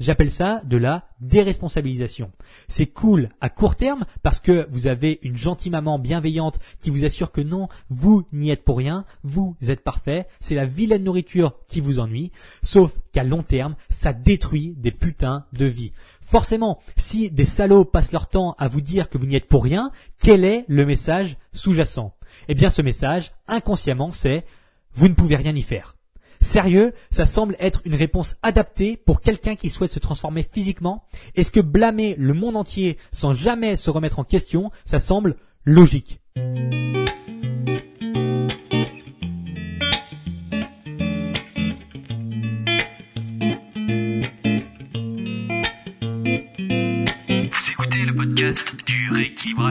J'appelle ça de la déresponsabilisation. C'est cool à court terme parce que vous avez une gentille maman bienveillante qui vous assure que non, vous n'y êtes pour rien, vous êtes parfait, c'est la vilaine nourriture qui vous ennuie, sauf qu'à long terme, ça détruit des putains de vies. Forcément, si des salauds passent leur temps à vous dire que vous n'y êtes pour rien, quel est le message sous-jacent? Eh bien ce message, inconsciemment, c'est vous ne pouvez rien y faire. Sérieux, ça semble être une réponse adaptée pour quelqu'un qui souhaite se transformer physiquement. Est-ce que blâmer le monde entier sans jamais se remettre en question, ça semble logique?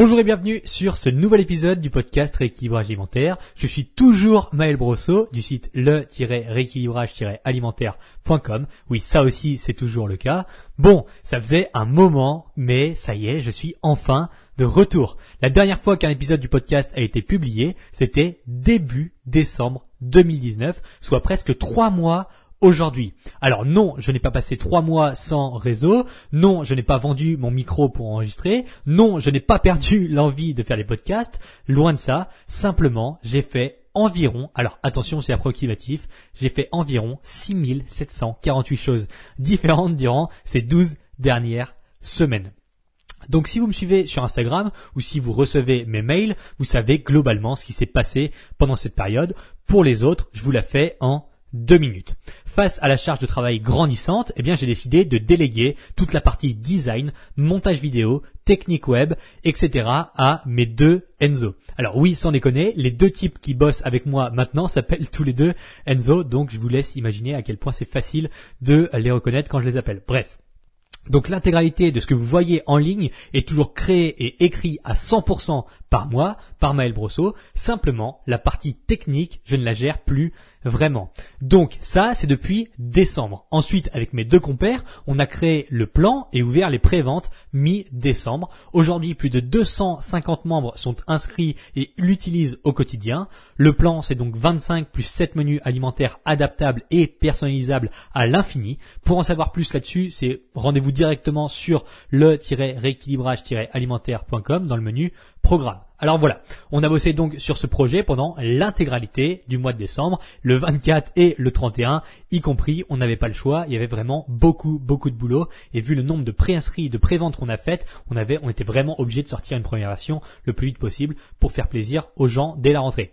Bonjour et bienvenue sur ce nouvel épisode du podcast Rééquilibrage alimentaire. Je suis toujours Maël Brosso du site le-rééquilibrage-alimentaire.com. Oui, ça aussi c'est toujours le cas. Bon, ça faisait un moment, mais ça y est, je suis enfin de retour. La dernière fois qu'un épisode du podcast a été publié, c'était début décembre 2019, soit presque trois mois aujourd'hui. Alors non, je n'ai pas passé trois mois sans réseau. Non, je n'ai pas vendu mon micro pour enregistrer. Non, je n'ai pas perdu l'envie de faire les podcasts. Loin de ça. Simplement, j'ai fait environ, alors attention c'est approximatif, j'ai fait environ 6748 choses différentes durant ces 12 dernières semaines. Donc si vous me suivez sur Instagram ou si vous recevez mes mails, vous savez globalement ce qui s'est passé pendant cette période. Pour les autres, je vous la fais en deux minutes. Face à la charge de travail grandissante, eh bien, j'ai décidé de déléguer toute la partie design, montage vidéo, technique web, etc. à mes deux Enzo. Alors oui, sans déconner, les deux types qui bossent avec moi maintenant s'appellent tous les deux Enzo, donc je vous laisse imaginer à quel point c'est facile de les reconnaître quand je les appelle. Bref. Donc l'intégralité de ce que vous voyez en ligne est toujours créé et écrit à 100% par moi, par Maël Brosso. Simplement, la partie technique, je ne la gère plus vraiment. Donc ça, c'est depuis décembre. Ensuite, avec mes deux compères, on a créé le plan et ouvert les préventes mi-décembre. Aujourd'hui, plus de 250 membres sont inscrits et l'utilisent au quotidien. Le plan, c'est donc 25 plus 7 menus alimentaires adaptables et personnalisables à l'infini. Pour en savoir plus là-dessus, c'est rendez-vous directement sur le-rééquilibrage-alimentaire.com dans le menu programme. Alors voilà, on a bossé donc sur ce projet pendant l'intégralité du mois de décembre, le 24 et le 31, y compris, on n'avait pas le choix, il y avait vraiment beaucoup, beaucoup de boulot, et vu le nombre de préinscrits, de préventes qu'on a faites, on avait, on était vraiment obligé de sortir une première version le plus vite possible pour faire plaisir aux gens dès la rentrée.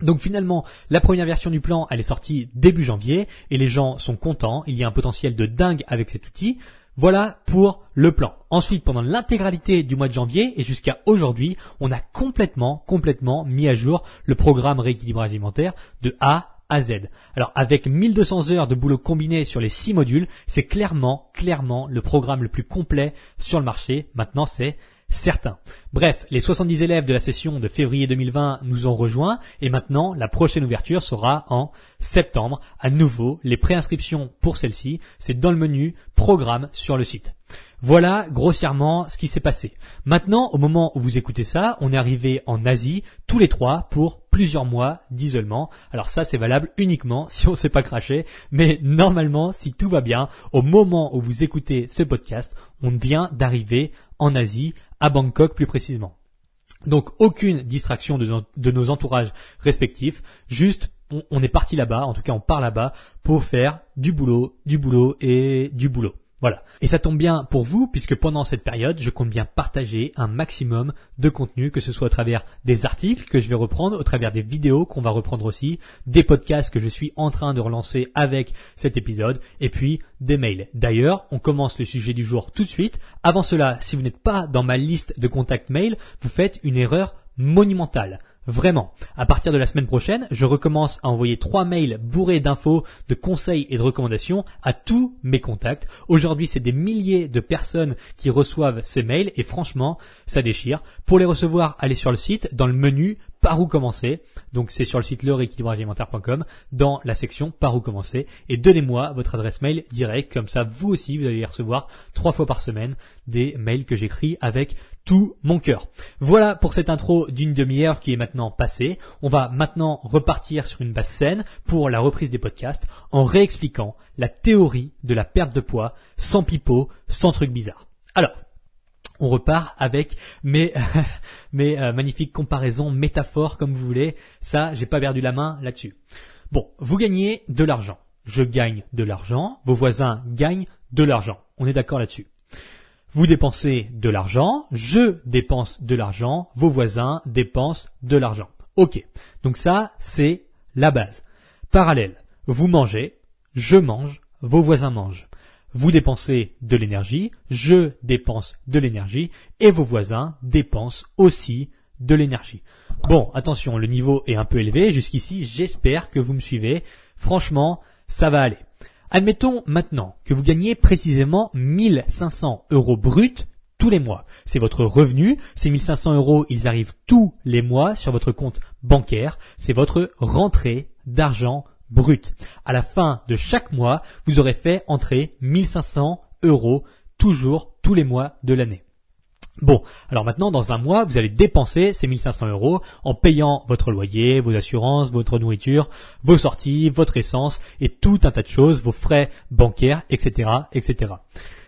Donc finalement, la première version du plan, elle est sortie début janvier, et les gens sont contents, il y a un potentiel de dingue avec cet outil. Voilà pour le plan. Ensuite, pendant l'intégralité du mois de janvier et jusqu'à aujourd'hui, on a complètement, complètement mis à jour le programme rééquilibrage alimentaire de A à Z. Alors avec 1200 heures de boulot combiné sur les 6 modules, c'est clairement, clairement le programme le plus complet sur le marché. Maintenant, c'est certain. Bref, les 70 élèves de la session de février 2020 nous ont rejoints et maintenant la prochaine ouverture sera en septembre. À nouveau, les préinscriptions pour celle-ci, c'est dans le menu programme sur le site. Voilà grossièrement ce qui s'est passé. Maintenant, au moment où vous écoutez ça, on est arrivé en Asie tous les trois pour plusieurs mois d'isolement. Alors ça, c'est valable uniquement si on ne s'est pas craché. Mais normalement, si tout va bien, au moment où vous écoutez ce podcast, on vient d'arriver en Asie, à Bangkok plus précisément. Donc aucune distraction de, nos entourages respectifs, juste on, on est parti là-bas, en tout cas on part là-bas pour faire du boulot, du boulot et du boulot. Voilà. Et ça tombe bien pour vous puisque pendant cette période, je compte bien partager un maximum de contenu, que ce soit au travers des articles que je vais reprendre, au travers des vidéos qu'on va reprendre aussi, des podcasts que je suis en train de relancer avec cet épisode, et puis des mails. D'ailleurs, on commence le sujet du jour tout de suite. Avant cela, si vous n'êtes pas dans ma liste de contacts mail, vous faites une erreur monumentale. Vraiment. À partir de la semaine prochaine, je recommence à envoyer trois mails bourrés d'infos, de conseils et de recommandations à tous mes contacts. Aujourd'hui, c'est des milliers de personnes qui reçoivent ces mails et franchement, ça déchire. Pour les recevoir, allez sur le site, dans le menu par où commencer. Donc c'est sur le site leréquilibragealimentaire.com dans la section par où commencer et donnez-moi votre adresse mail direct comme ça vous aussi vous allez recevoir trois fois par semaine des mails que j'écris avec tout mon cœur. Voilà pour cette intro d'une demi-heure qui est maintenant passée. On va maintenant repartir sur une base saine pour la reprise des podcasts en réexpliquant la théorie de la perte de poids sans pipeau, sans trucs bizarres. Alors, on repart avec mes, mes euh, magnifiques comparaisons, métaphores, comme vous voulez. Ça, j'ai pas perdu la main là-dessus. Bon, vous gagnez de l'argent. Je gagne de l'argent. Vos voisins gagnent de l'argent. On est d'accord là-dessus. Vous dépensez de l'argent. Je dépense de l'argent. Vos voisins dépensent de l'argent. Ok. Donc ça, c'est la base. Parallèle. Vous mangez. Je mange. Vos voisins mangent. Vous dépensez de l'énergie, je dépense de l'énergie, et vos voisins dépensent aussi de l'énergie. Bon, attention, le niveau est un peu élevé. Jusqu'ici, j'espère que vous me suivez. Franchement, ça va aller. Admettons maintenant que vous gagnez précisément 1500 euros bruts tous les mois. C'est votre revenu. Ces 1500 euros, ils arrivent tous les mois sur votre compte bancaire. C'est votre rentrée d'argent brut. À la fin de chaque mois, vous aurez fait entrer 1500 euros toujours tous les mois de l'année. Bon, alors maintenant, dans un mois, vous allez dépenser ces 1500 euros en payant votre loyer, vos assurances, votre nourriture, vos sorties, votre essence et tout un tas de choses, vos frais bancaires, etc., etc.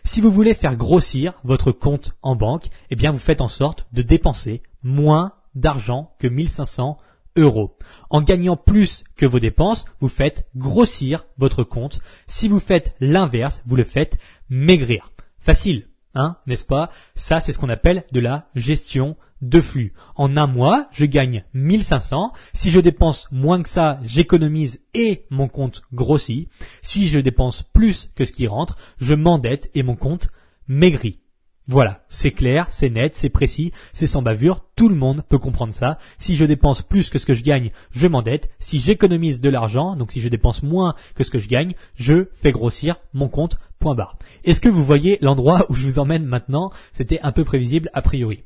Si vous voulez faire grossir votre compte en banque, eh bien, vous faites en sorte de dépenser moins d'argent que 1500 euros. En gagnant plus que vos dépenses, vous faites grossir votre compte. Si vous faites l'inverse, vous le faites maigrir. Facile, hein, n'est-ce pas? Ça, c'est ce qu'on appelle de la gestion de flux. En un mois, je gagne 1500. Si je dépense moins que ça, j'économise et mon compte grossit. Si je dépense plus que ce qui rentre, je m'endette et mon compte maigrit. Voilà, c'est clair, c'est net, c'est précis, c'est sans bavure, tout le monde peut comprendre ça. Si je dépense plus que ce que je gagne, je m'endette. Si j'économise de l'argent, donc si je dépense moins que ce que je gagne, je fais grossir mon compte, point barre. Est-ce que vous voyez l'endroit où je vous emmène maintenant? C'était un peu prévisible a priori.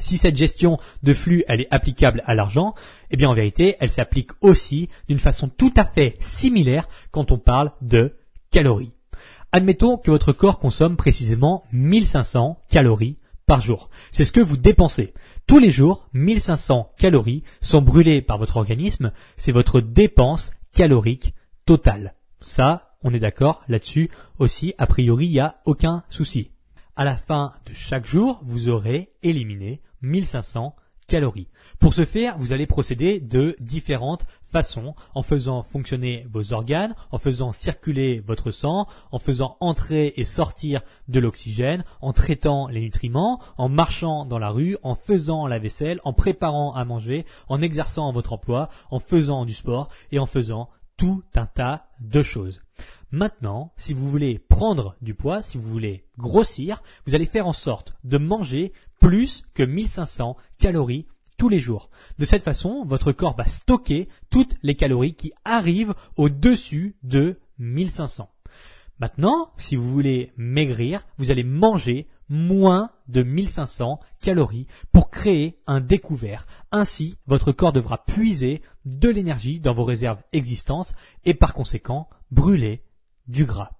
Si cette gestion de flux, elle est applicable à l'argent, eh bien en vérité, elle s'applique aussi d'une façon tout à fait similaire quand on parle de calories. Admettons que votre corps consomme précisément 1500 calories par jour. C'est ce que vous dépensez. Tous les jours, 1500 calories sont brûlées par votre organisme. C'est votre dépense calorique totale. Ça, on est d'accord là-dessus aussi. A priori, il n'y a aucun souci. À la fin de chaque jour, vous aurez éliminé 1500 Pour ce faire, vous allez procéder de différentes façons, en faisant fonctionner vos organes, en faisant circuler votre sang, en faisant entrer et sortir de l'oxygène, en traitant les nutriments, en marchant dans la rue, en faisant la vaisselle, en préparant à manger, en exerçant votre emploi, en faisant du sport et en faisant tout un tas de choses. Maintenant, si vous voulez prendre du poids, si vous voulez grossir, vous allez faire en sorte de manger plus que 1500 calories tous les jours. De cette façon, votre corps va stocker toutes les calories qui arrivent au-dessus de 1500. Maintenant, si vous voulez maigrir, vous allez manger moins de 1500 calories pour créer un découvert. Ainsi, votre corps devra puiser de l'énergie dans vos réserves existantes et par conséquent brûler du gras.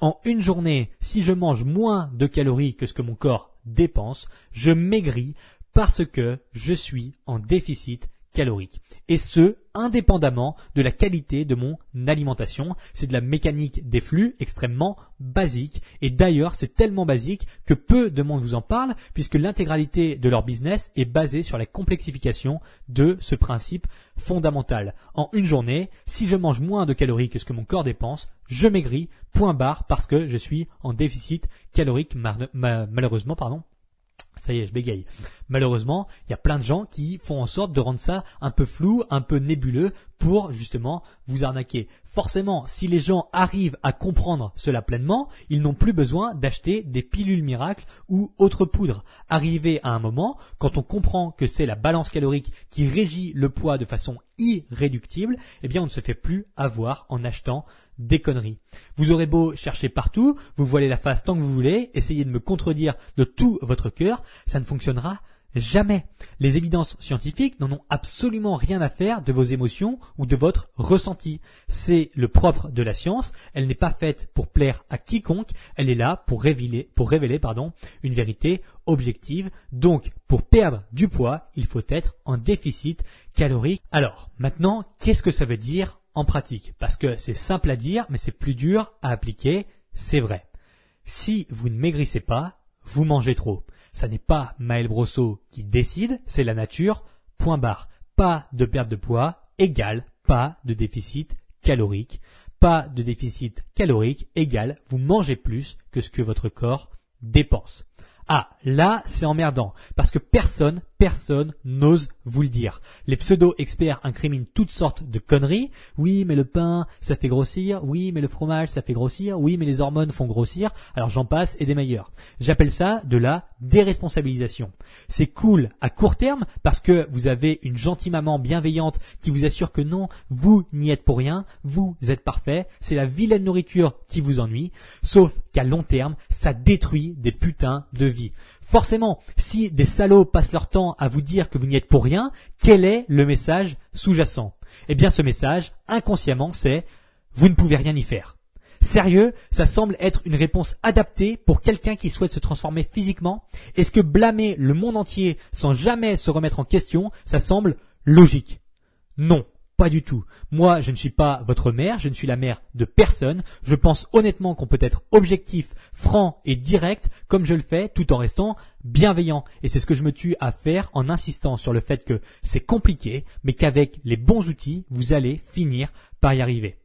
En une journée, si je mange moins de calories que ce que mon corps dépense, je maigris parce que je suis en déficit calorique. Et ce, indépendamment de la qualité de mon alimentation. C'est de la mécanique des flux extrêmement basique. Et d'ailleurs, c'est tellement basique que peu de monde vous en parle, puisque l'intégralité de leur business est basée sur la complexification de ce principe fondamental. En une journée, si je mange moins de calories que ce que mon corps dépense, je maigris, point barre, parce que je suis en déficit calorique, malheureusement, pardon. Ça y est, je bégaye. Malheureusement, il y a plein de gens qui font en sorte de rendre ça un peu flou, un peu nébuleux pour justement vous arnaquer. Forcément, si les gens arrivent à comprendre cela pleinement, ils n'ont plus besoin d'acheter des pilules miracles ou autres poudres. Arrivé à un moment, quand on comprend que c'est la balance calorique qui régit le poids de façon irréductible, eh bien on ne se fait plus avoir en achetant des conneries. Vous aurez beau chercher partout, vous voilez la face tant que vous voulez, essayez de me contredire de tout votre cœur, ça ne fonctionnera Jamais. Les évidences scientifiques n'en ont absolument rien à faire de vos émotions ou de votre ressenti. C'est le propre de la science. Elle n'est pas faite pour plaire à quiconque. Elle est là pour révéler, une vérité objective. Donc, pour perdre du poids, il faut être en déficit calorique. Alors, maintenant, qu'est-ce que ça veut dire en pratique? Parce que c'est simple à dire, mais c'est plus dur à appliquer. C'est vrai. Si vous ne maigrissez pas, vous mangez trop. Ça n'est pas Maël Brosseau qui décide, c'est la nature. Point barre. Pas de perte de poids égale pas de déficit calorique. Pas de déficit calorique égale vous mangez plus que ce que votre corps dépense. Ah, là, c'est emmerdant, parce que personne, personne n'ose vous le dire. Les pseudo-experts incriminent toutes sortes de conneries. Oui, mais le pain, ça fait grossir. Oui, mais le fromage, ça fait grossir. Oui, mais les hormones font grossir. Alors j'en passe et des meilleurs. J'appelle ça de la déresponsabilisation. C'est cool à court terme parce que vous avez une gentille maman bienveillante qui vous assure que non, vous n'y êtes pour rien, vous êtes parfait, c'est la vilaine nourriture qui vous ennuie. Sauf qu'à long terme, ça détruit des putains de vie. Forcément, si des salauds passent leur temps à vous dire que vous n'y êtes pour rien, quel est le message sous-jacent? Eh bien ce message, inconsciemment, c'est vous ne pouvez rien y faire. Sérieux, ça semble être une réponse adaptée pour quelqu'un qui souhaite se transformer physiquement Est-ce que blâmer le monde entier sans jamais se remettre en question, ça semble logique? Non. Pas du tout. Moi, je ne suis pas votre mère, je ne suis la mère de personne. Je pense honnêtement qu'on peut être objectif, franc et direct, comme je le fais, tout en restant bienveillant. Et c'est ce que je me tue à faire en insistant sur le fait que c'est compliqué, mais qu'avec les bons outils, vous allez finir par y arriver.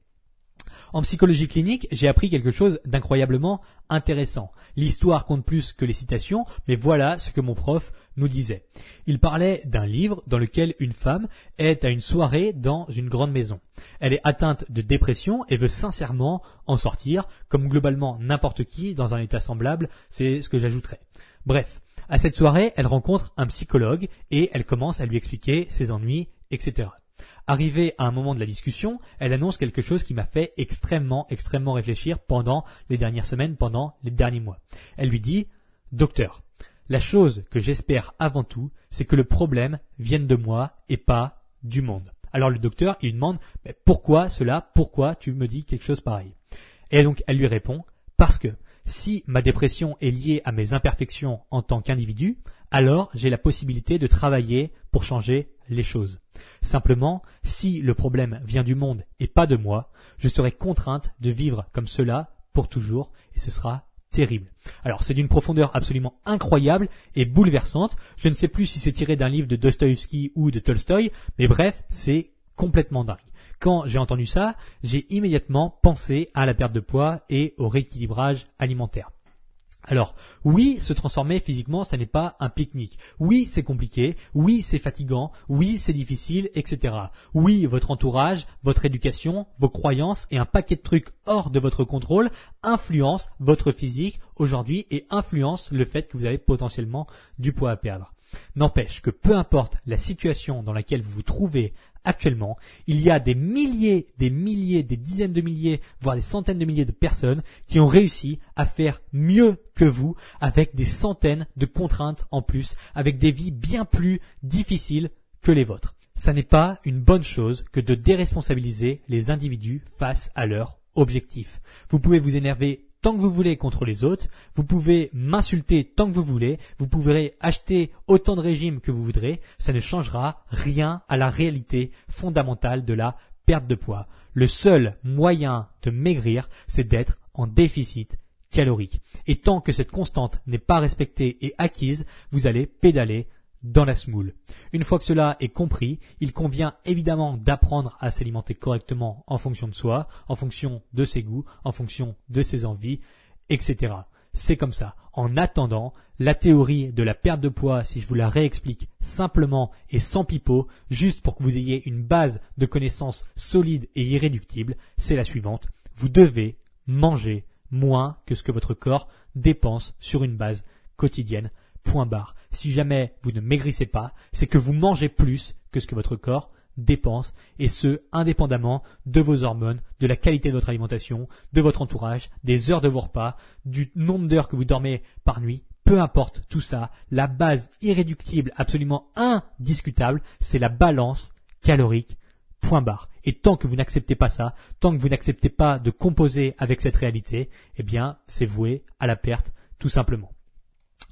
En psychologie clinique, j'ai appris quelque chose d'incroyablement intéressant. L'histoire compte plus que les citations, mais voilà ce que mon prof nous disait. Il parlait d'un livre dans lequel une femme est à une soirée dans une grande maison. Elle est atteinte de dépression et veut sincèrement en sortir, comme globalement n'importe qui dans un état semblable, c'est ce que j'ajouterais. Bref, à cette soirée, elle rencontre un psychologue et elle commence à lui expliquer ses ennuis, etc. Arrivée à un moment de la discussion, elle annonce quelque chose qui m'a fait extrêmement, extrêmement réfléchir pendant les dernières semaines, pendant les derniers mois. Elle lui dit, Docteur, la chose que j'espère avant tout, c'est que le problème vienne de moi et pas du monde. Alors le docteur, il lui demande, mais pourquoi cela? Pourquoi tu me dis quelque chose pareil? Et donc elle lui répond, parce que si ma dépression est liée à mes imperfections en tant qu'individu, alors j'ai la possibilité de travailler pour changer les choses. Simplement, si le problème vient du monde et pas de moi, je serai contrainte de vivre comme cela pour toujours et ce sera terrible. Alors c'est d'une profondeur absolument incroyable et bouleversante. Je ne sais plus si c'est tiré d'un livre de Dostoïevski ou de Tolstoï, mais bref, c'est complètement dingue. Quand j'ai entendu ça, j'ai immédiatement pensé à la perte de poids et au rééquilibrage alimentaire. Alors, oui, se transformer physiquement, ça n'est pas un pique-nique. Oui, c'est compliqué. Oui, c'est fatigant. Oui, c'est difficile, etc. Oui, votre entourage, votre éducation, vos croyances et un paquet de trucs hors de votre contrôle influencent votre physique aujourd'hui et influencent le fait que vous avez potentiellement du poids à perdre. N'empêche que peu importe la situation dans laquelle vous vous trouvez actuellement, il y a des milliers, des milliers, des dizaines de milliers, voire des centaines de milliers de personnes qui ont réussi à faire mieux que vous avec des centaines de contraintes en plus, avec des vies bien plus difficiles que les vôtres. Ça n'est pas une bonne chose que de déresponsabiliser les individus face à leurs objectifs. Vous pouvez vous énerver tant que vous voulez contre les autres, vous pouvez m'insulter tant que vous voulez, vous pourrez acheter autant de régimes que vous voudrez, ça ne changera rien à la réalité fondamentale de la perte de poids. Le seul moyen de maigrir, c'est d'être en déficit calorique. Et tant que cette constante n'est pas respectée et acquise, vous allez pédaler dans la smoule. Une fois que cela est compris, il convient évidemment d'apprendre à s'alimenter correctement en fonction de soi, en fonction de ses goûts, en fonction de ses envies, etc. c'est comme ça. En attendant, la théorie de la perte de poids, si je vous la réexplique simplement et sans pipeau, juste pour que vous ayez une base de connaissances solide et irréductible, c'est la suivante. Vous devez manger moins que ce que votre corps dépense sur une base quotidienne. Point barre. Si jamais vous ne maigrissez pas, c'est que vous mangez plus que ce que votre corps dépense, et ce, indépendamment de vos hormones, de la qualité de votre alimentation, de votre entourage, des heures de vos repas, du nombre d'heures que vous dormez par nuit, peu importe tout ça, la base irréductible, absolument indiscutable, c'est la balance calorique, point barre. Et tant que vous n'acceptez pas ça, tant que vous n'acceptez pas de composer avec cette réalité, eh bien, c'est voué à la perte, tout simplement.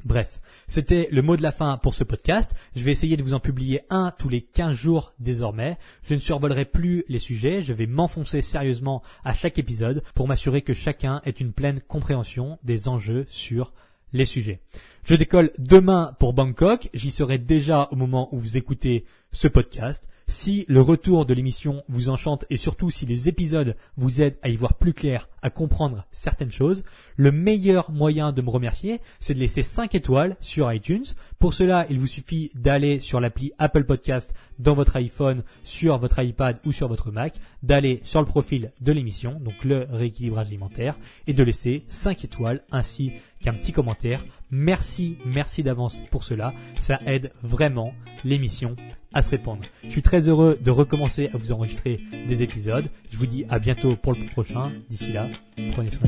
Bref, c'était le mot de la fin pour ce podcast. Je vais essayer de vous en publier un tous les 15 jours désormais. Je ne survolerai plus les sujets, je vais m'enfoncer sérieusement à chaque épisode pour m'assurer que chacun ait une pleine compréhension des enjeux sur les sujets. Je décolle demain pour Bangkok, j'y serai déjà au moment où vous écoutez ce podcast. Si le retour de l'émission vous enchante et surtout si les épisodes vous aident à y voir plus clair, à comprendre certaines choses, le meilleur moyen de me remercier, c'est de laisser 5 étoiles sur iTunes. Pour cela, il vous suffit d'aller sur l'appli Apple Podcast dans votre iPhone, sur votre iPad ou sur votre Mac, d'aller sur le profil de l'émission, donc le rééquilibrage alimentaire, et de laisser 5 étoiles ainsi qu'un petit commentaire. Merci, merci d'avance pour cela. Ça aide vraiment l'émission à se répandre. Je suis très heureux de recommencer à vous enregistrer des épisodes. Je vous dis à bientôt pour le prochain. D'ici là, prenez soin.